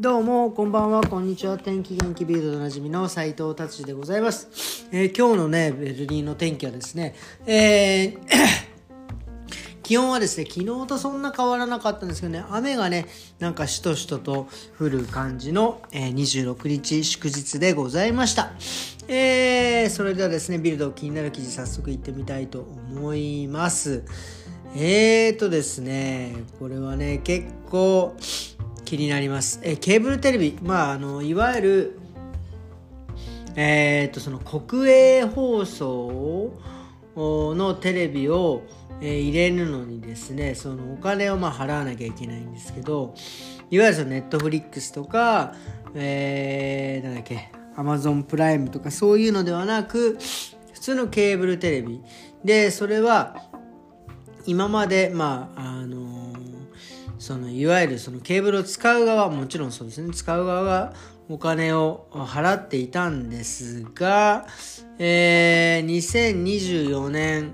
どうも、こんばんは、こんにちは。天気元気ビルドでおなじみの斉藤達でございます。えー今日のね、ベルリンの天気はですね、えー 気温はですね、昨日とそんな変わらなかったんですけどね、雨がね、なんかしとしとと降る感じの、えー26日祝日でございました。えーそれではですね、ビルド気になる記事早速行ってみたいと思います。えーとですね、これはね、結構気になります。えケーブルテレビ、まあ、あの、いわゆる、えーと、その国営放送のテレビを、え入れるのにですね、そのお金をまあ払わなきゃいけないんですけど、いわゆるそのネットフリックスとか、えー、なんだっけ、アマゾンプライムとかそういうのではなく、普通のケーブルテレビ。で、それは、今まで、まあ、あのそのいわゆるそのケーブルを使う側もちろんそうですね。使う側がお金を払っていたんですが、えー2024年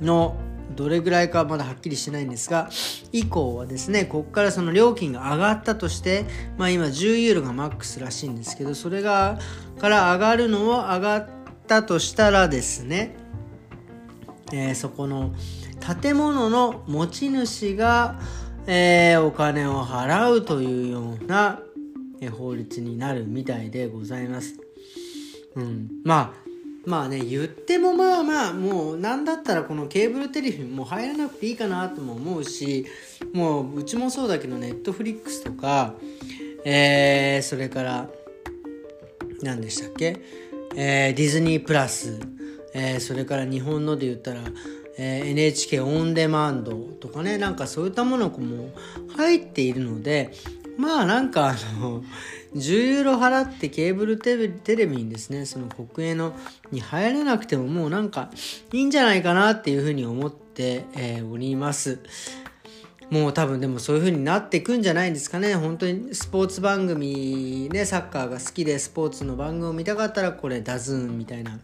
のどれぐらいかまだはっきりしてないんですが以降はですねここからその料金が上がったとして、まあ、今10ユーロがマックスらしいんですけどそれがから上がるのを上がったとしたらですねえーそこの建物の持ち主が、えーお金を払うというような、え法律になるみたいでございます。うん、まあまあね言ってもまあまあもう何だったらこのケーブルテレビも入らなくていいかなとも思うしもううちもそうだけどネットフリックスとか、えーそれから何でしたっけ、えーディズニープラス、えーそれから日本ので言ったら、えー NHK オンデマンドとかねなんかそういったものも入っているのでまあなんかあの10ユーロ払ってケーブルテレビにですねその国営のに入らなくてももうなんかいいんじゃないかなっていうふうに思って、えおります。もう多分でもそういう風になっていくんじゃないんですかね本当にスポーツ番組ねサッカーが好きでスポーツの番組を見たかったらこれダズーンみたいな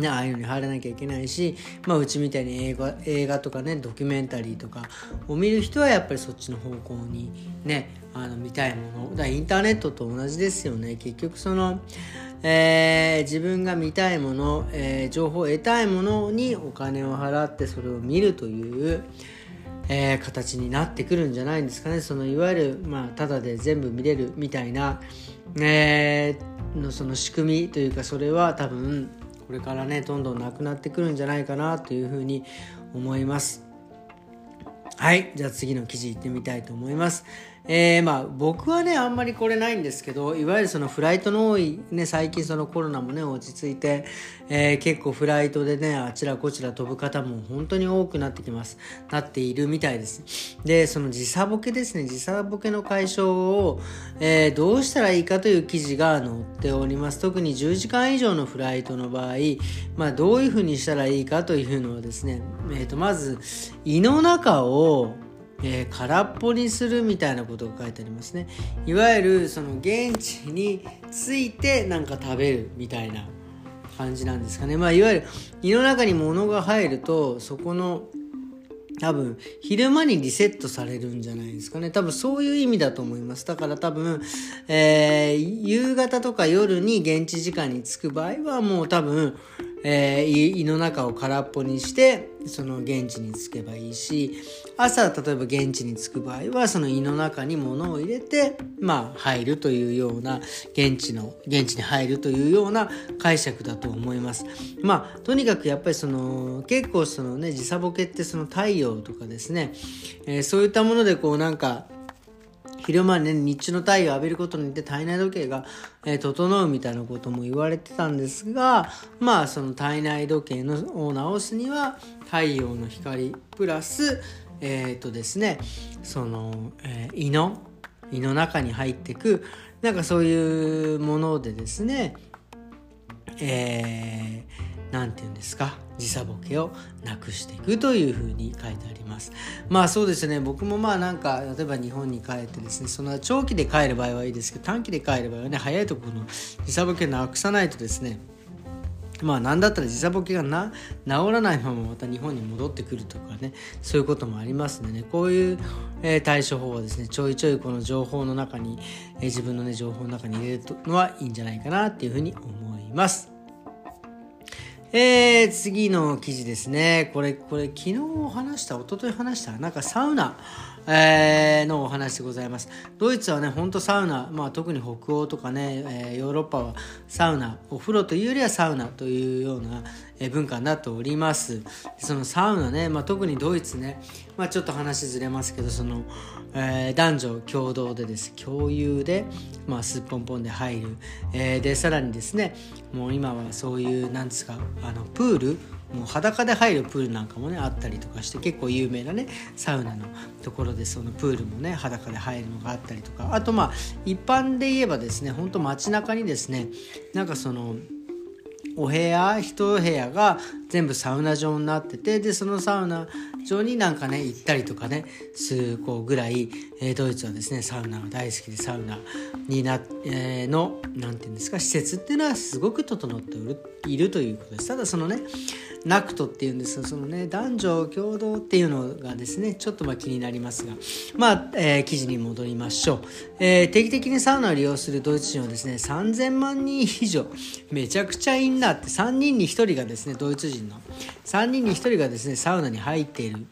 ね、ああいうのに入らなきゃいけないし、まあ、うちみたいに映画映画とかねドキュメンタリーとかを見る人はやっぱりそっちの方向にねあの見たいもの。だからインターネットと同じですよね。結局その、えー自分が見たいもの、えー情報を得たいものにお金を払ってそれを見るという、えー形になってくるんじゃないんですかね。そのいわゆるまあただで全部見れるみたいな、えーのその仕組みというかそれは多分これからねどんどんなくなってくるんじゃないかなというふうに思います。はいじゃあ次の記事いってみたいと思います。えー、まあ僕はねあんまりこれないんですけどいわゆるそのフライトの多いね最近そのコロナもね落ち着いて、えー結構フライトでねあちらこちら飛ぶ方も本当に多くなってきます。なっているみたいです。でその時差ボケですね。時差ボケの解消を、えーどうしたらいいかという記事が載っております。特に10時間以上のフライトの場合、まあ、どういうふうにしたらいいかというのはですね、えー、とまず胃の中をえー空っぽにするみたいなことが書いてありますね。いわゆるその現地に着いてなんか食べるみたいな感じなんですかね。まあいわゆる胃の中に物が入るとそこの多分昼間にリセットされるんじゃないですかね。多分そういう意味だと思います。だから多分、えー夕方とか夜に現地時間に着く場合はもう多分、えー胃胃の中を空っぽにしてその現地に着けばいいし朝例えば現地に着く場合はその胃の中に物を入れてまあ入るというような現地の現地に入るというような解釈だと思います。まあとにかくやっぱりその結構そのね時差ボケってその太陽とかですね、えーそういったものでこうなんか昼間ね日中の太陽を浴びることによって体内時計が、えー整うみたいなことも言われてたんですがまあその体内時計のを直すには太陽の光プラスえっ、とですねその、えー胃の胃の中に入ってくなんかそういうものでですねえーなんて言うんですか？時差ボケをなくしていくというふうに書いてあります。まあそうですね。僕もまあなんか例えば日本に帰ってですねその長期で帰る場合はいいですけど短期で帰る場合はね早いところの時差ボケなくさないとですねまあ何だったら時差ボケがな治らないまままた日本に戻ってくるとかねそういうこともありますんでね。こういう、えー、対処法はですねちょいちょいこの情報の中に、えー、自分のね情報の中に入れるのはいいんじゃないかなっていうふうに思います。えー、次の記事ですね。これ、これ、昨日話した、一昨日話した、なんかサウナ。えー、のお話でございます。ドイツはね、ほんとサウナ、まあ、特に北欧とかね、えー、ヨーロッパはサウナ、お風呂というよりはサウナというような、文化になっております。そのサウナね、まあ、特にドイツね、まあ、ちょっと話ずれますけど、その、えー、男女共同でです、共有で、まあ、すっぽんぽんで入る。えー、で、さらにですね、もう今はそういう、なんですか、あの、プール、もう裸で入るプールなんかもねあったりとかして結構有名なねサウナのところでそのプールもね裸で入るのがあったりとかあとまあ一般で言えばですねほんと街中にですねなんかそのお部屋一部屋が全部サウナ状になっててでそのサウナ上になんかね行ったりとかねするこうぐらい、えー、ドイツはですねサウナが大好きでサウナにな、えー、の何て言うんですか施設っていうのはすごく整っているということです。ただそのねナクトっていうんですがそのね男女共同っていうのがですねちょっとまあ気になりますがまあ、えー、記事に戻りましょう、えー、定期的にサウナを利用するドイツ人はですね3000万人以上めちゃくちゃいいなって3人に1人がですねドイツ人の3人に1人がですねサウナに入っている。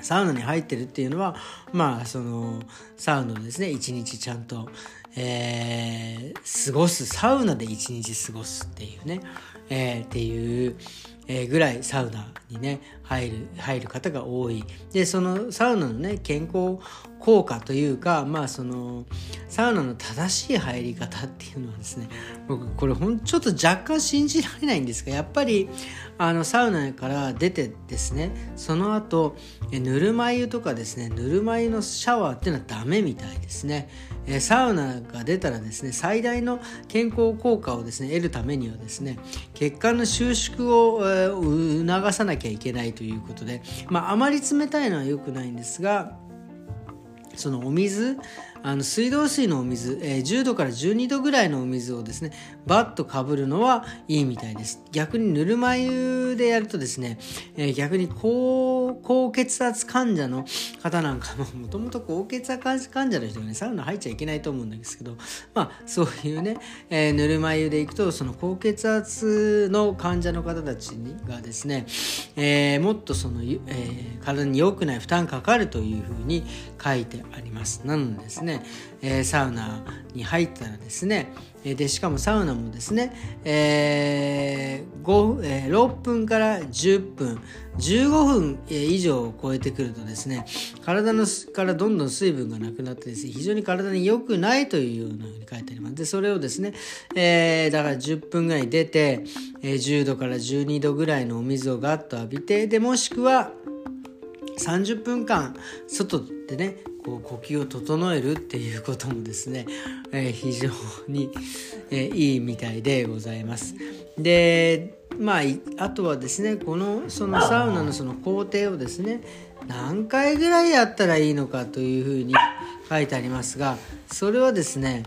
サウナに入ってるっていうのはまあそのサウナですね一日ちゃんと、えー、過ごす。サウナで一日過ごすっていうね、えー、っていうえ、ぐらいサウナにね入る入る方が多い。でそのサウナのね健康効果というかまあそのサウナの正しい入り方っていうのはですね僕これほんちょっと若干信じられないんですがやっぱりあのサウナから出てですねその後ぬるま湯とかですねぬるま湯のシャワーっていうのはダメみたいですね。えサウナが出たらですね最大の健康効果をですね得るためにはですね血管の収縮を、を促さなきゃいけないということで、まあ、あまり冷たいのは良くないんですがそのお水あの水道水のお水、えー、10度から12度ぐらいのお水をですねバッとかぶるのはいいみたいです。逆にぬるま湯でやるとですね、えー、逆に高高血圧患者の方なんかも もともと高血圧患者の人がねサウナ入っちゃいけないと思うんですけどまあそういうね、えー、ぬるま湯で行くとその高血圧の患者の方たちがですね、えー、もっとその、えー、体に良くない負担かかるというふうに書いてあります。なのでですねね、えー、サウナに入ったらですねでしかもサウナもですね、えー5えー、6分から10分15分以上を超えてくるとですね体のからどんどん水分がなくなってですね非常に体に良くないというようなふうに書いてあります。でそれをですね、えー、だから10分ぐらい出て、えー、10度から12度ぐらいのお水をガッと浴びてでもしくは30分間外でねこう呼吸を整えるっていうこともですね、えー、非常に、えー、いいみたいでございます。でまああとはですねこのそのサウナのその工程をですね何回ぐらいやったらいいのかというふうに書いてありますがそれはですね、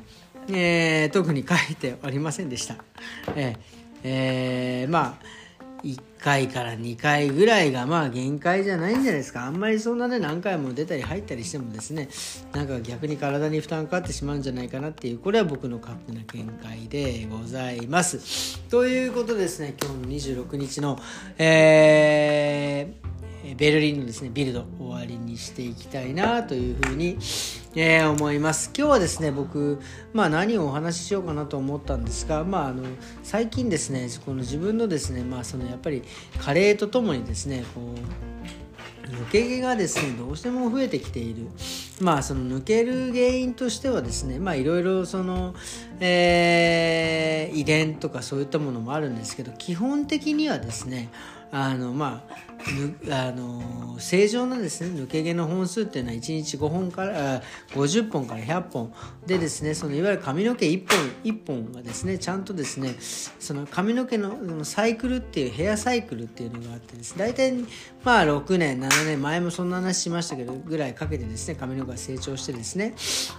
えー、特に書いておりませんでした。えーえー、まあ1回から2回ぐらいがまあ限界じゃないんじゃないですか。あんまりそんなね何回も出たり入ったりしてもですねなんか逆に体に負担かかってしまうんじゃないかなっていうこれは僕の勝手な見解でございます。ということですね今日の26日のえーベルリンのですねビルド終わりにしていきたいなというふうに、えー、思います。今日はですね僕、まあ、何をお話ししようかなと思ったんですが、まあ、あの最近ですねこの自分のですね、まあ、そのやっぱり加齢とともにですねこう抜け毛がですねどうしても増えてきている。まあその抜ける原因としてはですねまあいろいろその、え、遺伝とかそういったものもあるんですけど基本的にはですねあのまああの正常なですね抜け毛の本数っていうのは1日5本から50本から100本。でですねそのいわゆる髪の毛1本1本がですねちゃんとですねその髪の毛のサイクルっていうヘアサイクルっていうのがあってですね大体まあ6年7年前もそんな話しましたけどぐらいかけてですね髪の毛が成長してですね。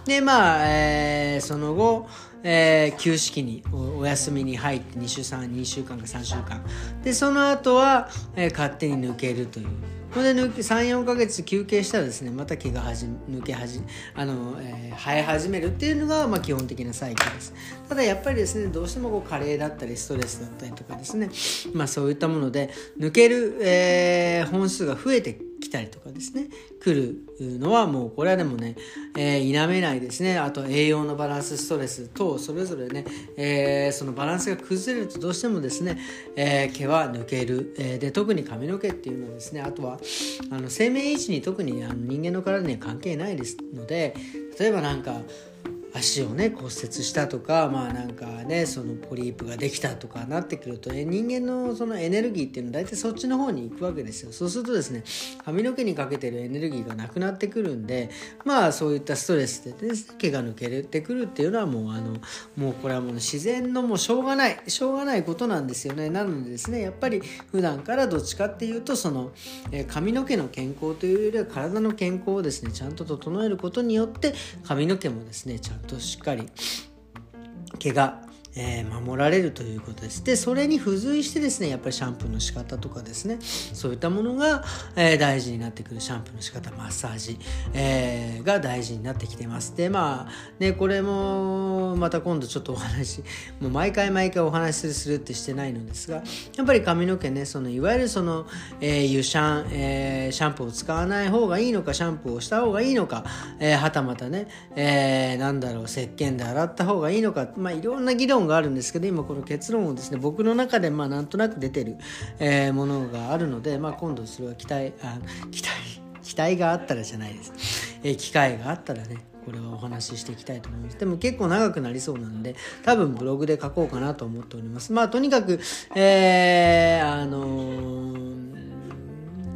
でまあ、えー、その後えー、休止期にお休みに入って2週間2週間か3週間。でその後は、えー、勝手に抜抜けるという。これで34か月休憩したらですねまた毛が抜けはじあの、えー、生え始めるっていうのが、まあ、基本的なサイクルです。ただやっぱりですねどうしてもこう加齢だったりストレスだったりとかですねまあそういったもので抜ける、えー、本数が増えて来たりとかですね。来るのはもうこれはでもね、えー、否めないですね。あと栄養のバランスストレス等それぞれね、えー、そのバランスが崩れるとどうしてもですね、えー、毛は抜ける、えで特に髪の毛っていうのはですねあとはあの生命維持に特にあの人間の体には関係ないですので例えばなんか足をね骨折したとかまあなんかねそのポリープができたとかなってくると、人間のそのエネルギーっていうのは大体そっちの方に行くわけですよ。そうするとですね髪の毛にかけてるエネルギーがなくなってくるんでまあそういったストレスで、ね、毛が抜けてくるっていうのはもうあのもうこれはもう自然のもうしょうがないしょうがないことなんですよね。なのでですねやっぱり普段からどっちかっていうとその、え髪の毛の健康というよりは体の健康をですねちゃんと整えることによって髪の毛もですねちゃんとしっかり毛がえー、守られるということです。で、それに付随してですね、やっぱりシャンプーの仕方とかですね、そういったものが、えー、大事になってくるシャンプーの仕方、マッサージ、えー、が大事になってきてます。で、まあ、ね、これも、また今度ちょっとお話、もう毎回毎回お話しするってしてないのですが、やっぱり髪の毛ね、その、いわゆるその、えー、油シャン、えー、シャンプーを使わない方がいいのか、シャンプーをした方がいいのか、えー、はたまたね、えー、なんだろう、石鹸で洗った方がいいのか、まあ、いろんな議論があるんですけど今この結論をですね僕の中でまあなんとなく出てる、えー、ものがあるので、まあ、今度それは期待あ期待期待があったらじゃないです、えー、機会があったらねこれはお話ししていきたいと思います。でも結構長くなりそうなんで、多分ブログで書こうかなと思っております。まあとにかく、えー、あのー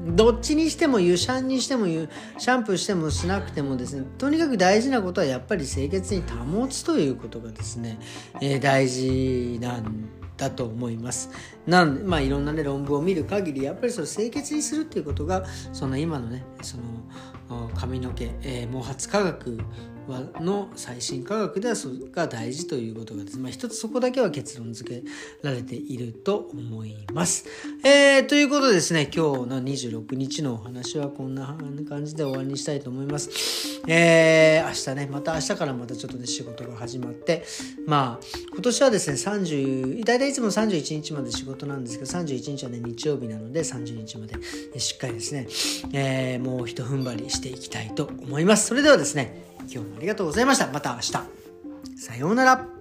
どっちにしても湯シャンにしてもシャンプーしてもしなくてもですねとにかく大事なことはやっぱり清潔に保つということがですね、えー、大事なんだと思います。なんでまあいろんなね論文を見る限りやっぱりその清潔にするっていうことがその今のねその髪の毛、えー、毛髪科学の最新科学ではそれが大事ということがですね、まあ、一つそこだけは結論付けられていると思います。えー、ということでですね、今日の26日のお話はこんな感じで終わりにしたいと思います。えー、明日ね、また明日からまたちょっとね、仕事が始まって、まあ、今年はですね、30、大体いつも31日まで仕事なんですけど、31日はね、日曜日なので、30日までしっかりですね、えー、もうひと踏ん張りしていきたいと思います。それではですね、今日もありがとうございました。また明日。さようなら。